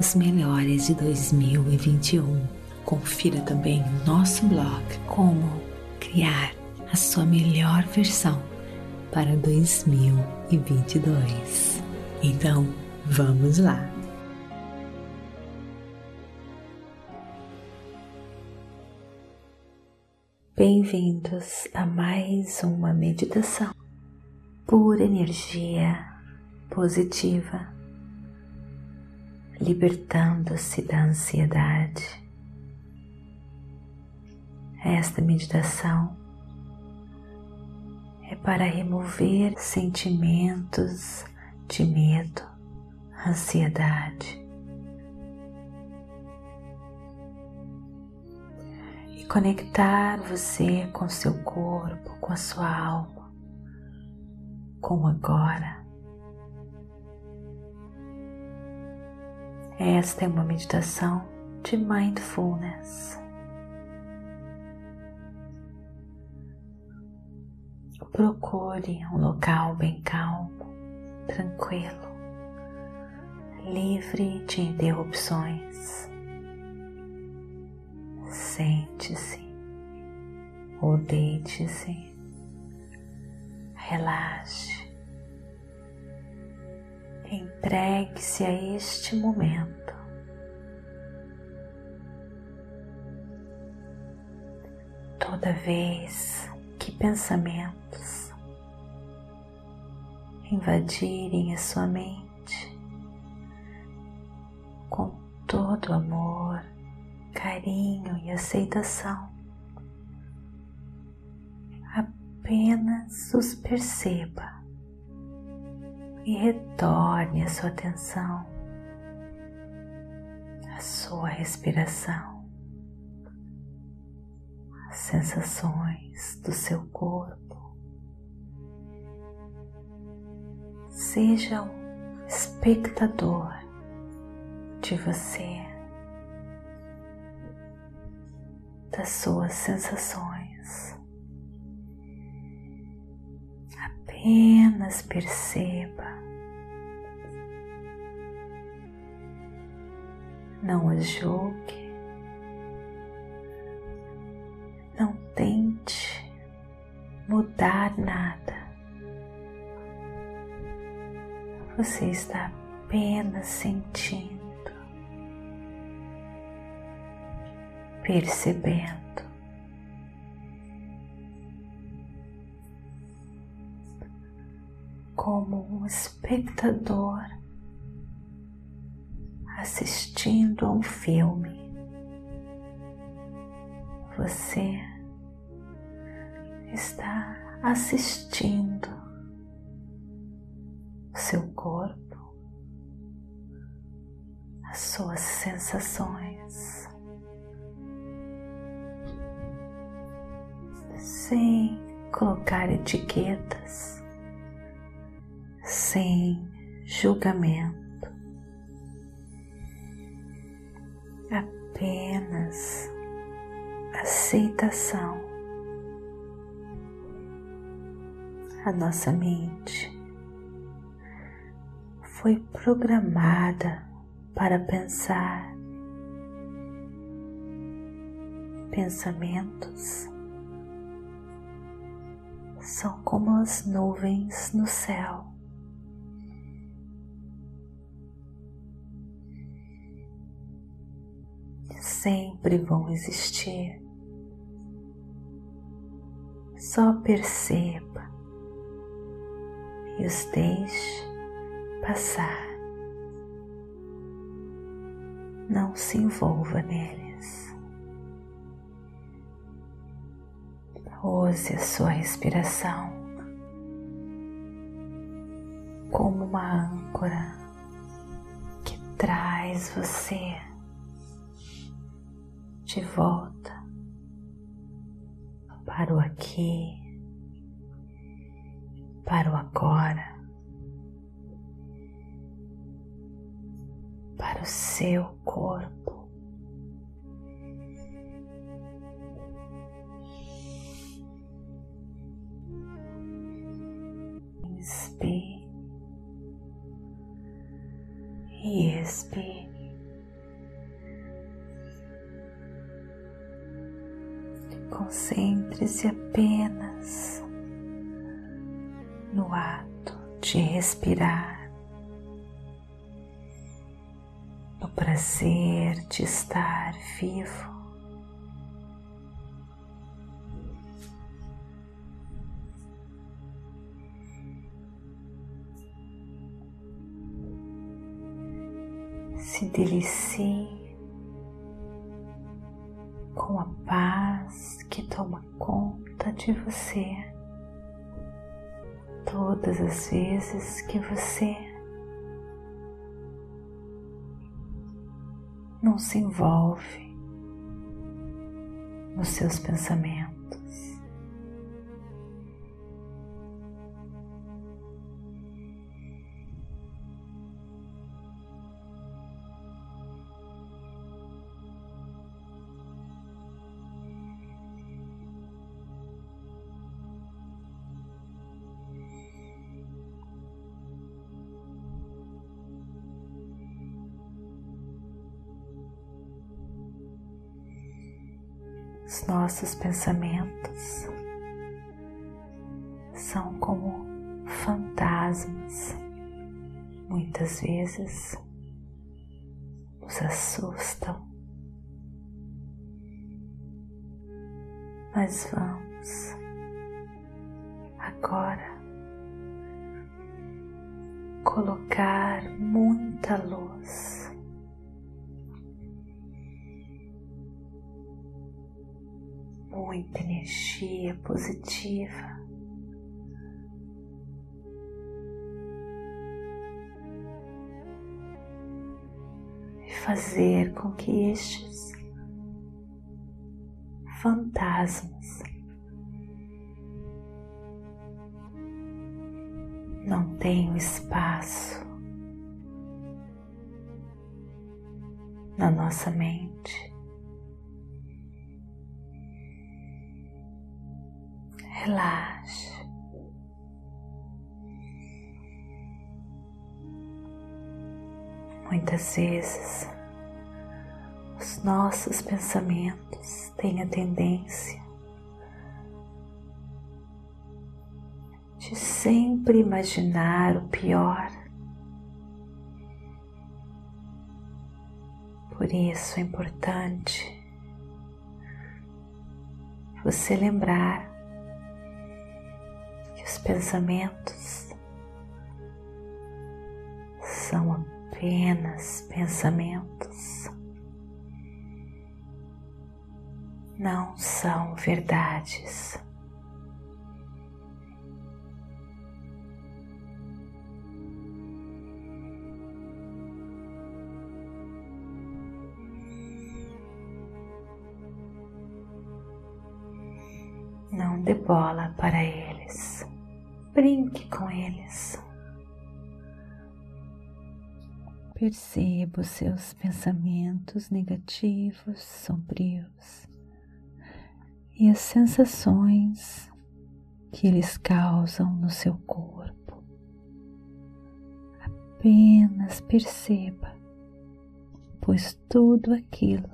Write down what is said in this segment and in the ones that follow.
os melhores de 2021. Confira também nosso blog Como Criar a Sua Melhor Versão para 2022. Então, vamos lá! Bem-vindos a mais uma meditação pura energia positiva libertando-se da ansiedade. Esta meditação é para remover sentimentos de medo, ansiedade e conectar você com seu corpo, com a sua alma, com o agora. Esta é uma meditação de mindfulness. Procure um local bem calmo, tranquilo, livre de interrupções. Sente-se ou deite-se, relaxe. Entregue-se a este momento. Toda vez que pensamentos invadirem a sua mente, com todo amor, carinho e aceitação, apenas os perceba e retorne a sua atenção à sua respiração, às sensações do seu corpo. Seja um espectador de você, das suas sensações. Apenas perceba não as julgue, não tente mudar nada. Você está apenas sentindo, percebendo. Como um espectador assistindo a um filme. Você está assistindo o seu corpo, as suas sensações, sem colocar etiquetas, sem julgamento. apenas aceitação. A nossa mente foi programada para pensar pensamentos são como as nuvens no céu. Sempre vão existir. Só perceba e os deixe passar. Não se envolva neles. Use a sua respiração como uma âncora que traz você de volta para o aqui, para o agora, para o seu corpo. Inspire e expire. Concentre-se apenas no ato de respirar, no prazer de estar vivo. se delicie com a paz toma conta de você todas as vezes que você não se envolve nos seus pensamentos. Os nossos pensamentos. São como fantasmas, muitas vezes nos assustam, mas vamos muita energia positiva. E fazer com que estes fantasmas não tenham espaço na nossa mente. Relaxe. Muitas vezes os nossos pensamentos têm a tendência de sempre imaginar o pior. Por isso é importante você lembrar pensamentos são apenas pensamentos, não são verdades. Não dê bola para eles brinque com eles. Perceba os seus pensamentos negativos, sombrios e as sensações que eles causam no seu corpo. Apenas perceba, pois tudo aquilo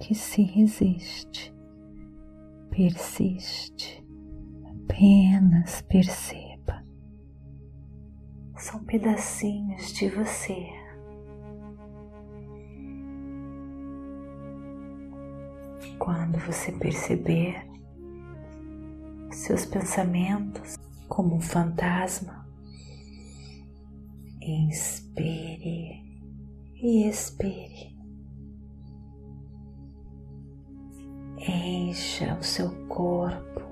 que se resiste persiste. Apenas perceba são pedacinhos de você. Quando você perceber seus pensamentos como um fantasma, inspire e expire. Encha o seu corpo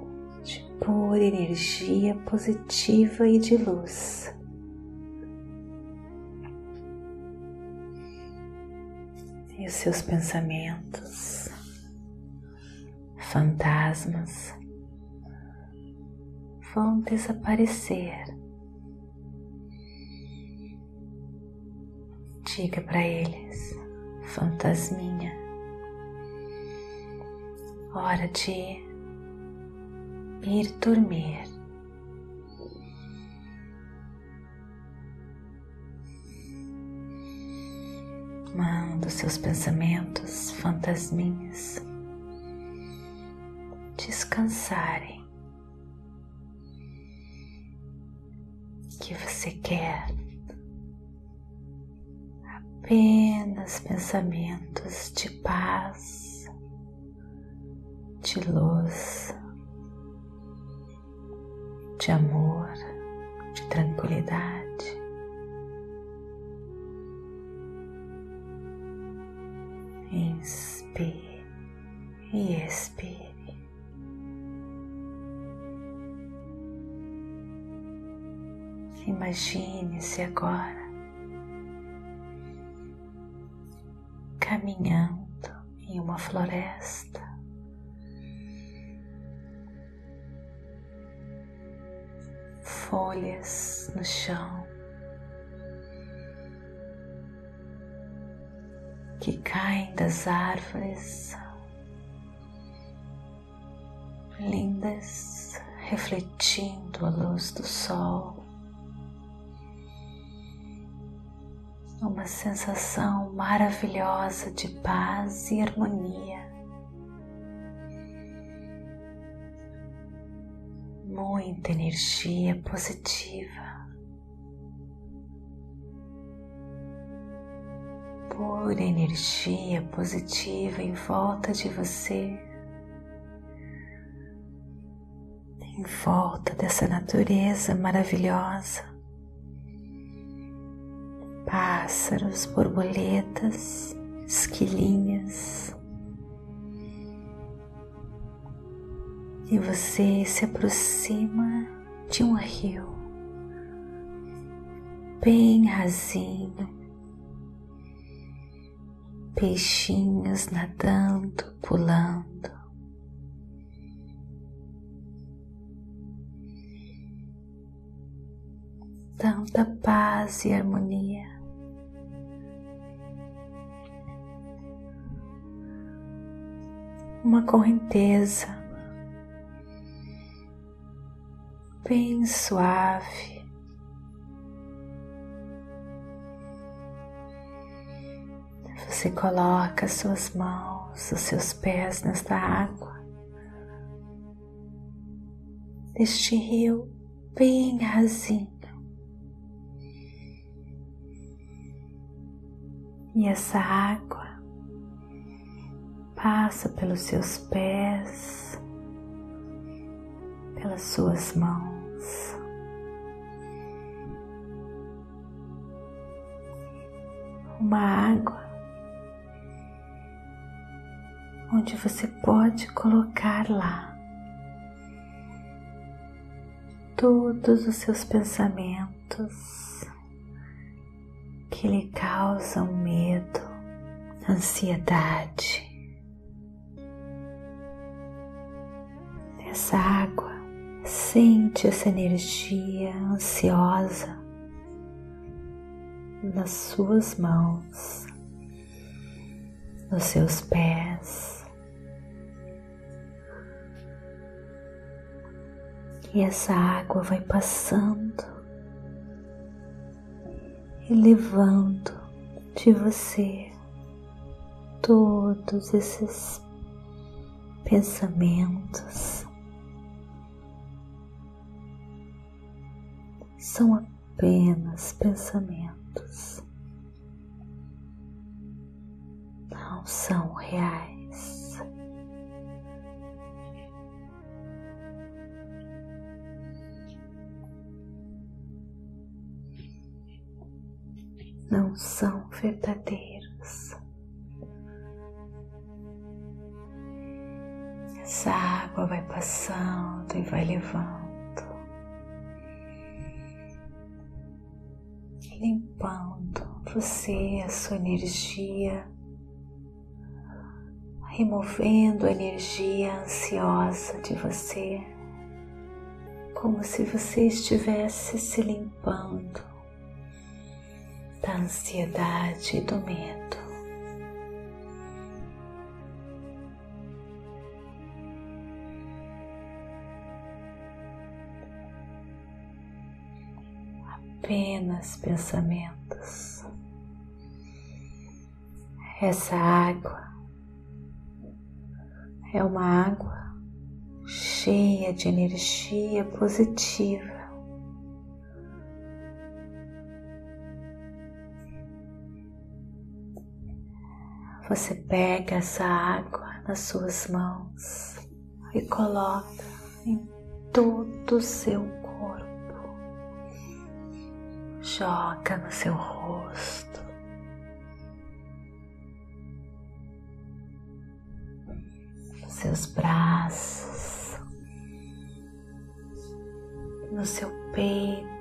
de pura energia positiva e de luz. Os seus pensamentos, fantasmas, vão desaparecer. Diga para eles, fantasminha, hora de ir dormir. Os seus pensamentos fantasminhas descansarem. Que você quer apenas pensamentos de paz, de luz de amor, de tranquilidade. E expire. Imagine-se agora caminhando em uma floresta. folhas no chão que caem das árvores, lindas, refletindo a luz do sol. Uma sensação maravilhosa de paz e harmonia. muita energia positiva, pura energia positiva em volta de você, volta dessa natureza maravilhosa. Pássaros, borboletas, esquilinhas, e você se aproxima de um rio bem rasinho, peixinhos nadando, pulando. Tanta paz e harmonia. Uma correnteza bem suave. Você coloca suas mãos, os seus pés nesta água, neste rio bem rasinho. E essa água passa pelos seus pés, pelas suas mãos. Uma água onde você pode colocar lá todos os seus pensamentos que lhe causam medo, ansiedade. Essa água Sente essa energia ansiosa nas suas mãos, nos seus pés. E essa água vai passando e levando de você todos esses pensamentos são apenas pensamentos, não são reais. Não são verdadeiros. Essa água vai passando e vai levando, limpando você, a sua energia, removendo a energia ansiosa de você, como se você estivesse se limpando da ansiedade e do medo. apenas pensamentos. Essa água é uma água cheia de energia positiva. Você pega essa água nas suas mãos e coloca em todo o seu joga no seu rosto. Nos seus braços, no seu peito.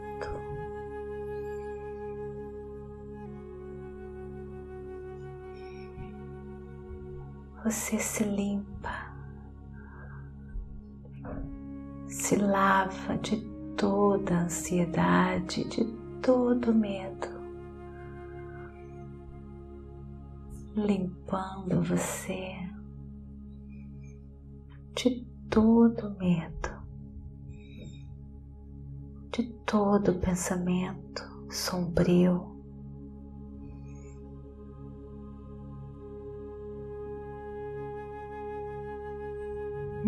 Você se limpa, se lava de toda a ansiedade, de todo medo, limpando você de todo medo, de todo pensamento sombrio.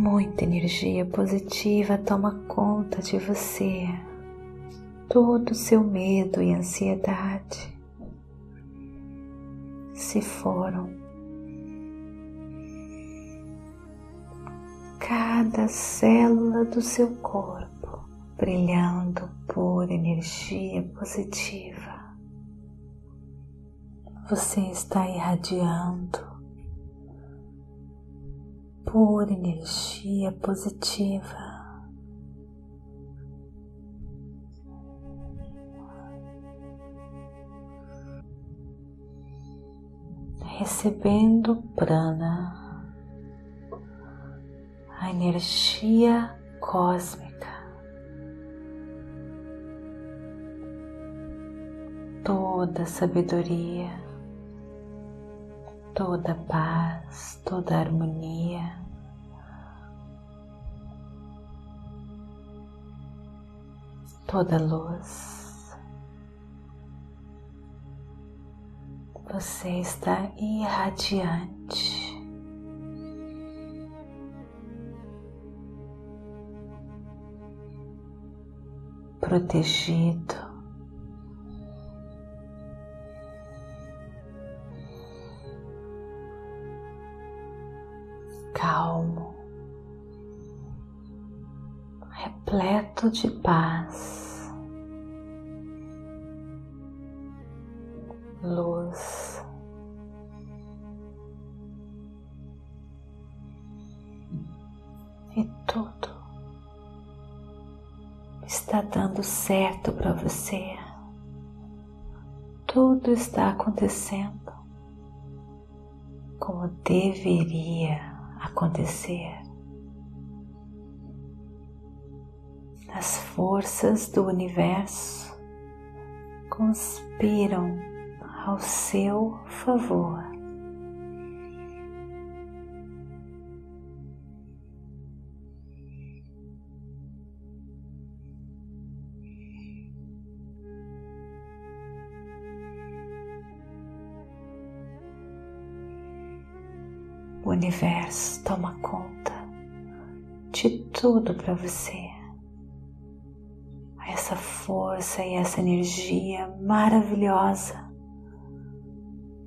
Muita energia positiva toma conta de você todo o seu medo e ansiedade se foram. Cada célula do seu corpo brilhando por energia positiva. Você está irradiando por energia positiva. Recebendo prana, a energia cósmica, toda sabedoria, toda paz, toda harmonia. Toda luz. você está irradiante. Protegido, calmo, repleto de paz. luz. E tudo está dando certo para você. Tudo está acontecendo como deveria acontecer. As forças do universo conspiram ao seu favor. O universo toma conta de tudo para você. Essa força e essa energia maravilhosa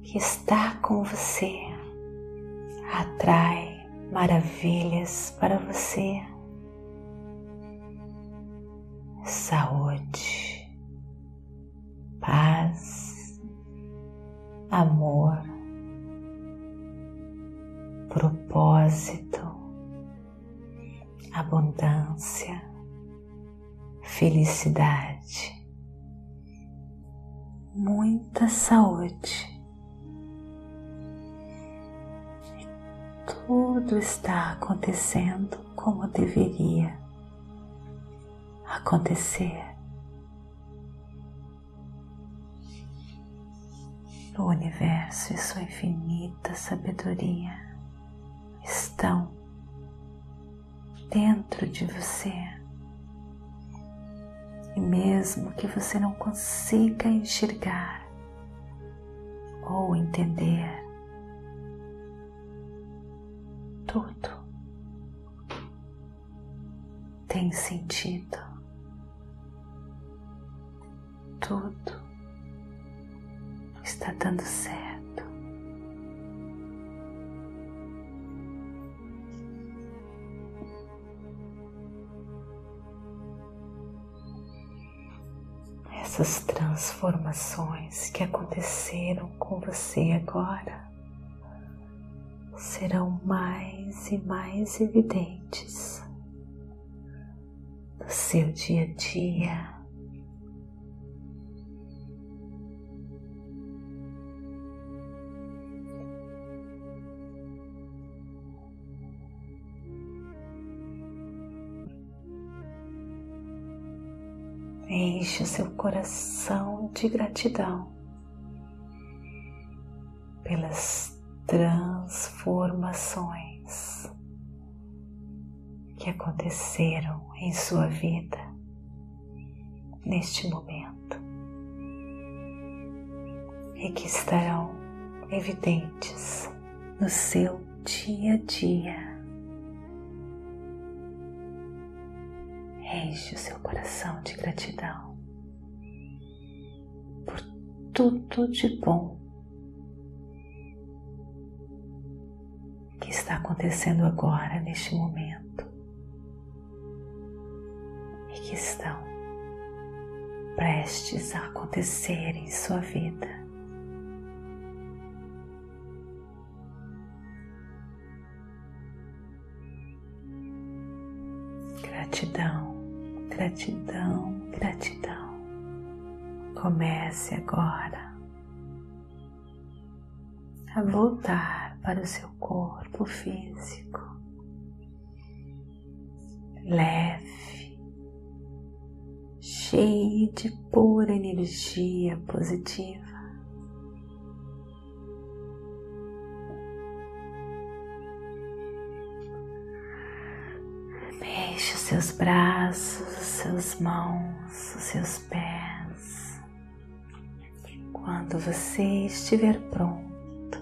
que está com você atrai maravilhas para você. Propósito, abundância, felicidade, muita saúde. tudo está acontecendo como deveria acontecer. O universo e sua infinita sabedoria estão dentro de você. E mesmo que você não consiga enxergar ou entender, tudo tem sentido. Tudo está dando certo. Essas transformações que aconteceram com você agora serão mais e mais evidentes no seu dia a dia. Enche o seu coração de gratidão pelas transformações que aconteceram em sua vida neste momento e que estarão evidentes no seu dia a dia. Enche o seu coração de gratidão por tudo de bom que está acontecendo agora, neste momento, e que estão prestes a acontecer em sua vida. Gratidão, gratidão, gratidão. Comece agora a voltar para o seu corpo físico, leve, cheio de pura energia positiva. Mexe os seus braços, seus mãos, os seus pés. Quando você estiver pronto,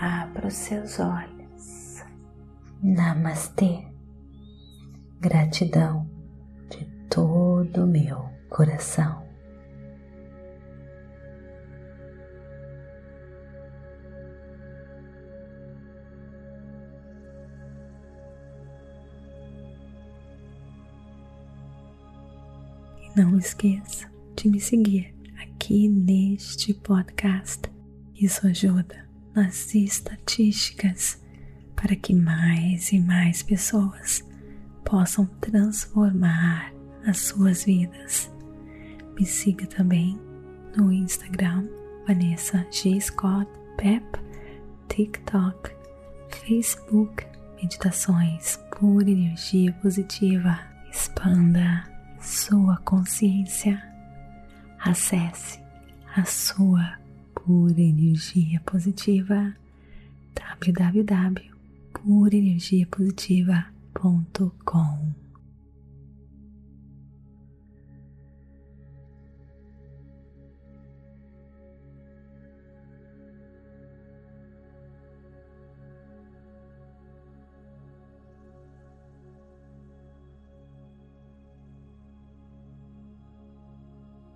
abra os seus olhos. Namastê. Gratidão de todo o meu coração. Não esqueça de me seguir aqui neste podcast. Isso ajuda nas estatísticas para que mais e mais pessoas possam transformar as suas vidas. Me siga também no Instagram Vanessa G. Scott Pep, TikTok, Facebook, Meditações por Energia Positiva. Expanda sua consciência. Acesse a sua pura energia positiva www.purenergiapositiva.com